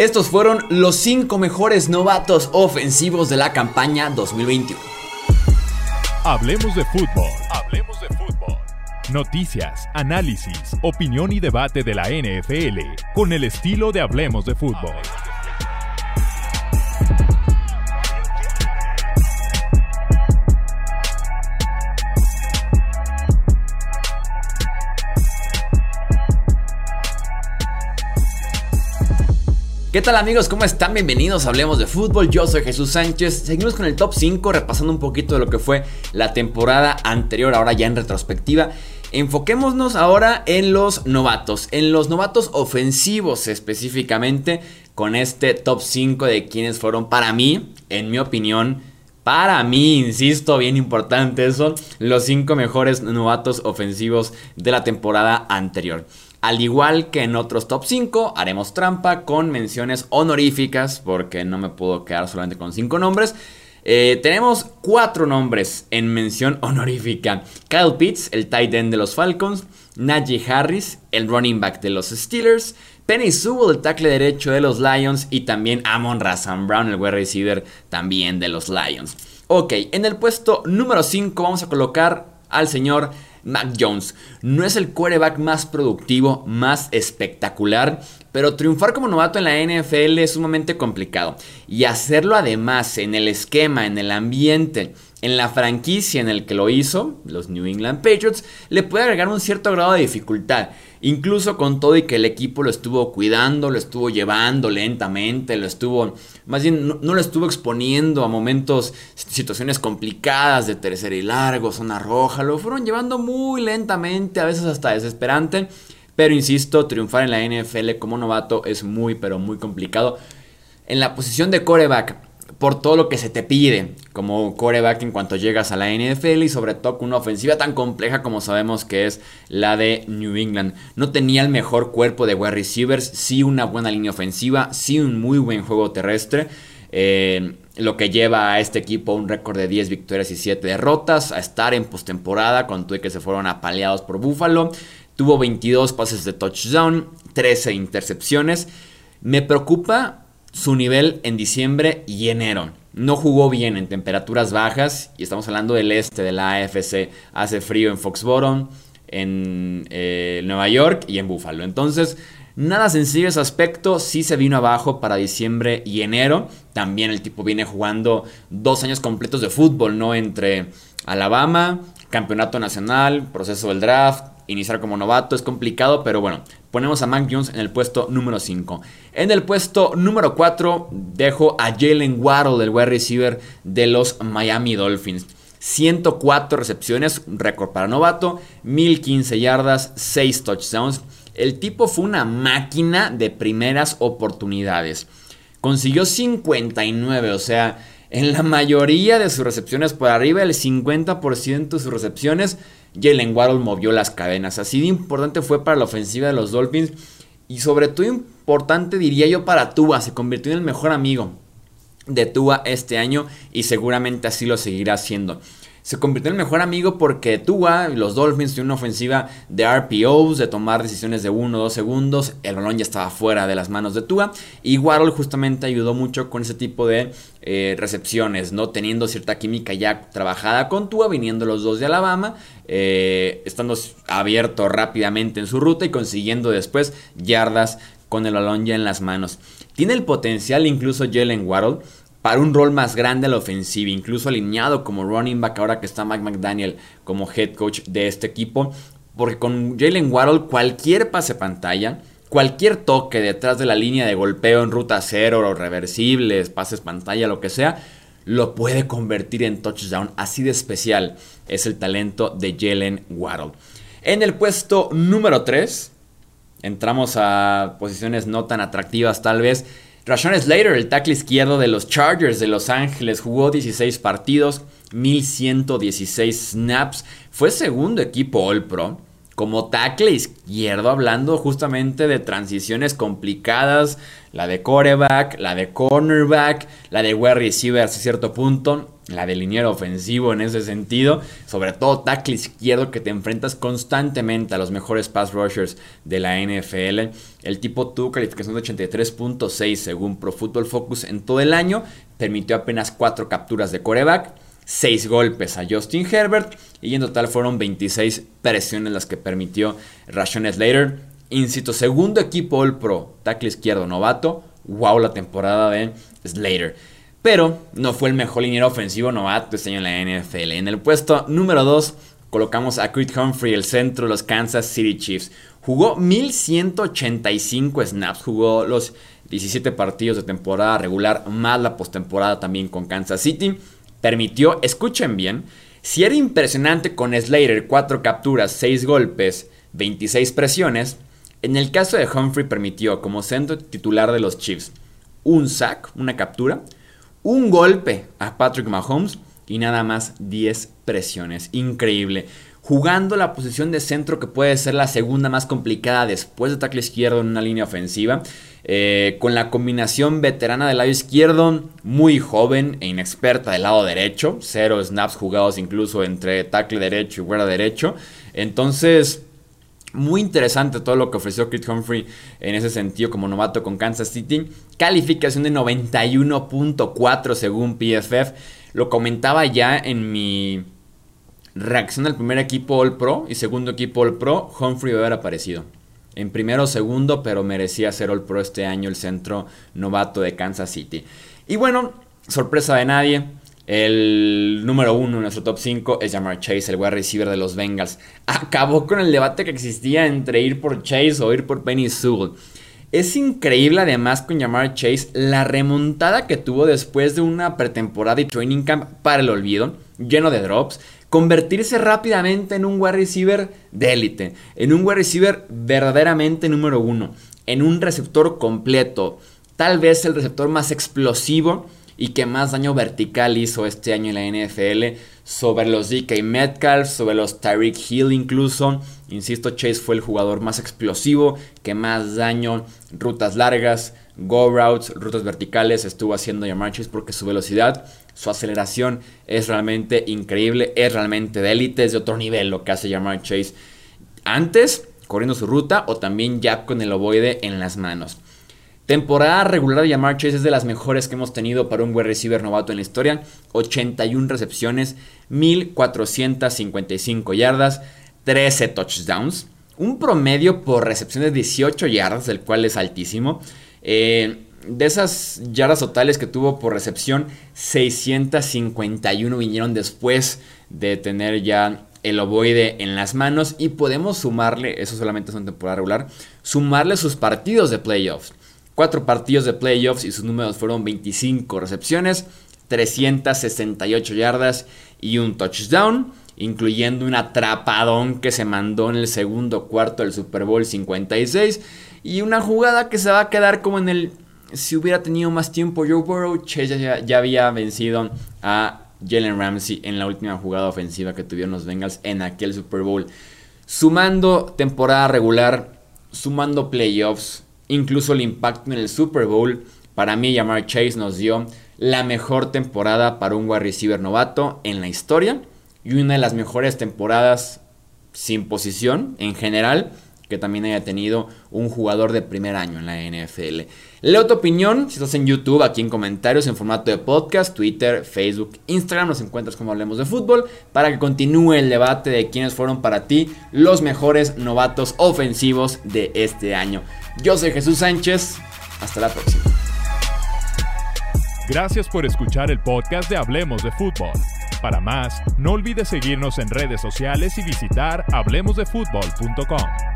Estos fueron los 5 mejores novatos ofensivos de la campaña 2021. Hablemos de fútbol. Hablemos de fútbol. Noticias, análisis, opinión y debate de la NFL con el estilo de Hablemos de fútbol. ¿Qué tal amigos? ¿Cómo están? Bienvenidos a Hablemos de Fútbol. Yo soy Jesús Sánchez. Seguimos con el top 5, repasando un poquito de lo que fue la temporada anterior, ahora ya en retrospectiva. Enfoquémonos ahora en los novatos, en los novatos ofensivos específicamente, con este top 5 de quienes fueron para mí, en mi opinión, para mí, insisto, bien importante eso, los 5 mejores novatos ofensivos de la temporada anterior. Al igual que en otros top 5, haremos trampa con menciones honoríficas, porque no me puedo quedar solamente con 5 nombres. Eh, tenemos 4 nombres en mención honorífica. Kyle Pitts, el tight end de los Falcons. Najee Harris, el running back de los Steelers. Penny Sewell, el tackle derecho de los Lions. Y también Amon Razan Brown, el wide receiver también de los Lions. Ok, en el puesto número 5 vamos a colocar al señor Mac Jones no es el quarterback más productivo, más espectacular, pero triunfar como novato en la NFL es sumamente complicado. Y hacerlo además en el esquema, en el ambiente, en la franquicia en el que lo hizo, los New England Patriots, le puede agregar un cierto grado de dificultad. Incluso con todo y que el equipo lo estuvo cuidando, lo estuvo llevando lentamente, lo estuvo, más bien no, lo estuvo exponiendo a momentos, situaciones complicadas de tercera y largo, zona roja, lo fueron llevando muy lentamente, a veces hasta desesperante. Pero insisto, triunfar en la NFL como novato es muy, pero muy complicado. En la posición de coreback, por todo lo que se te pide como coreback en cuanto llegas a la NFL y sobre todo con una ofensiva tan compleja como sabemos que es la de New England. No tenía el mejor cuerpo de wide receivers, sí una buena línea ofensiva, sí un muy buen juego terrestre. Eh, lo que lleva a este equipo un récord de 10 victorias y 7 derrotas, a estar en postemporada con y que se fueron apaleados por Buffalo. Tuvo 22 pases de touchdown, 13 intercepciones. Me preocupa su nivel en diciembre y enero. No jugó bien en temperaturas bajas y estamos hablando del este de la AFC. Hace frío en Foxborough, en eh, Nueva York y en Buffalo. Entonces, nada sencillo ese aspecto. Sí se vino abajo para diciembre y enero. También el tipo viene jugando dos años completos de fútbol, ¿no? Entre Alabama, campeonato nacional, proceso del draft, iniciar como novato es complicado, pero bueno, ponemos a Mac Jones en el puesto número 5. En el puesto número 4 dejo a Jalen Waddle, el wide receiver de los Miami Dolphins. 104 recepciones, récord para novato, 1015 yardas, 6 touchdowns. El tipo fue una máquina de primeras oportunidades. Consiguió 59, o sea, en la mayoría de sus recepciones por arriba del 50% de sus recepciones Jalen Waddle movió las cadenas. Así de importante fue para la ofensiva de los Dolphins. Y sobre todo importante diría yo para Tua. Se convirtió en el mejor amigo de Tua este año y seguramente así lo seguirá haciendo se convirtió en el mejor amigo porque Tua y los Dolphins tienen una ofensiva de RPOs, de tomar decisiones de 1 o 2 segundos. El balón ya estaba fuera de las manos de Tua. Y Waddle justamente ayudó mucho con ese tipo de eh, recepciones, ¿no? Teniendo cierta química ya trabajada con Tua, viniendo los dos de Alabama, eh, estando abierto rápidamente en su ruta y consiguiendo después yardas con el balón ya en las manos. Tiene el potencial incluso Jalen Waddle para un rol más grande a la ofensiva, incluso alineado como running back ahora que está Mike McDaniel como head coach de este equipo, porque con Jalen Waddle cualquier pase pantalla, cualquier toque detrás de la línea de golpeo en ruta cero o reversibles, pases pantalla, lo que sea, lo puede convertir en touchdown. Así de especial es el talento de Jalen Waddle. En el puesto número 3, entramos a posiciones no tan atractivas tal vez. Rashawn Slater, el tackle izquierdo de los Chargers de Los Ángeles, jugó 16 partidos, 1116 snaps, fue segundo equipo All Pro, como tackle izquierdo, hablando justamente de transiciones complicadas, la de coreback, la de cornerback, la de wide receiver hasta cierto punto, la de liniero ofensivo en ese sentido, sobre todo tackle izquierdo que te enfrentas constantemente a los mejores pass rushers de la NFL. El tipo tuvo calificación de 83.6 según Pro Football Focus en todo el año, permitió apenas 4 capturas de coreback. 6 golpes a Justin Herbert y en total fueron 26 presiones las que permitió Rashon Slater. Insisto, segundo equipo All Pro, tackle izquierdo novato. Wow, la temporada de Slater. Pero no fue el mejor liniero ofensivo novato este año en la NFL. En el puesto número 2 colocamos a Creed Humphrey, el centro de los Kansas City Chiefs. Jugó 1185 snaps, jugó los 17 partidos de temporada regular, más la postemporada también con Kansas City permitió, escuchen bien, si era impresionante con Slater 4 capturas, 6 golpes, 26 presiones, en el caso de Humphrey permitió como centro titular de los Chiefs un sack, una captura, un golpe a Patrick Mahomes y nada más 10 presiones. Increíble. Jugando la posición de centro que puede ser la segunda más complicada después de tackle izquierdo en una línea ofensiva. Eh, con la combinación veterana del lado izquierdo, muy joven e inexperta del lado derecho, cero snaps jugados incluso entre tackle derecho y guarda derecho. Entonces, muy interesante todo lo que ofreció Chris Humphrey en ese sentido como novato con Kansas City. Calificación de 91.4 según PFF. Lo comentaba ya en mi reacción al primer equipo All Pro y segundo equipo All Pro. Humphrey haber aparecido en primero o segundo, pero merecía ser All Pro este año el centro novato de Kansas City. Y bueno, sorpresa de nadie. El número uno en nuestro top 5 es Jamar Chase, el wide receiver de los Bengals. Acabó con el debate que existía entre ir por Chase o ir por Penny Sewell. Es increíble además con Jamar Chase la remontada que tuvo después de una pretemporada y training camp para el olvido, lleno de drops convertirse rápidamente en un wide receiver de élite, en un wide receiver verdaderamente número uno, en un receptor completo, tal vez el receptor más explosivo y que más daño vertical hizo este año en la NFL sobre los DK Metcalf, sobre los Tyreek Hill incluso. Insisto, Chase fue el jugador más explosivo, que más daño, rutas largas, go routes, rutas verticales estuvo haciendo Jamar Chase porque su velocidad, su aceleración es realmente increíble, es realmente de élite, es de otro nivel lo que hace Jamar Chase antes corriendo su ruta o también ya con el ovoide en las manos. Temporada regular de Yamar Chase es de las mejores que hemos tenido para un wide receiver novato en la historia. 81 recepciones, 1455 yardas, 13 touchdowns. Un promedio por recepción de 18 yardas, el cual es altísimo. Eh, de esas yardas totales que tuvo por recepción, 651 vinieron después de tener ya el ovoide en las manos. Y podemos sumarle, eso solamente es una temporada regular, sumarle sus partidos de playoffs. Cuatro partidos de playoffs y sus números fueron 25 recepciones, 368 yardas y un touchdown, incluyendo un atrapadón que se mandó en el segundo cuarto del Super Bowl 56 y una jugada que se va a quedar como en el... Si hubiera tenido más tiempo Joe Burrow, Chase ya, ya había vencido a Jalen Ramsey en la última jugada ofensiva que tuvieron los Bengals en aquel Super Bowl. Sumando temporada regular, sumando playoffs, incluso el impacto en el Super Bowl. Para mí, Jamar Chase nos dio la mejor temporada para un wide receiver novato en la historia y una de las mejores temporadas sin posición en general que también haya tenido un jugador de primer año en la NFL. Leo tu opinión si estás en YouTube, aquí en comentarios en formato de podcast, Twitter, Facebook, Instagram, nos encuentras como hablemos de fútbol, para que continúe el debate de quiénes fueron para ti los mejores novatos ofensivos de este año. Yo soy Jesús Sánchez. Hasta la próxima. Gracias por escuchar el podcast de Hablemos de Fútbol. Para más, no olvides seguirnos en redes sociales y visitar hablemosdefutbol.com.